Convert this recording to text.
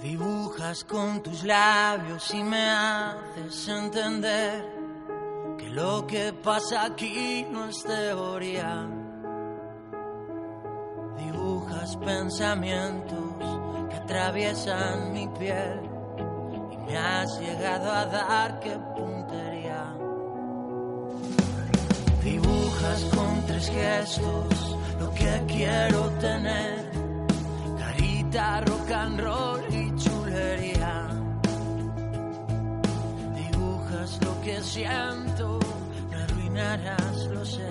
Dibujas con tus labios y me haces entender que lo que pasa aquí no es teoría. Dibujas pensamientos que atraviesan mi piel y me has llegado a dar que puntería. Dibujas con tres gestos lo que quiero tener, carita, rock and roll que siento, me arruinarás, lo sé,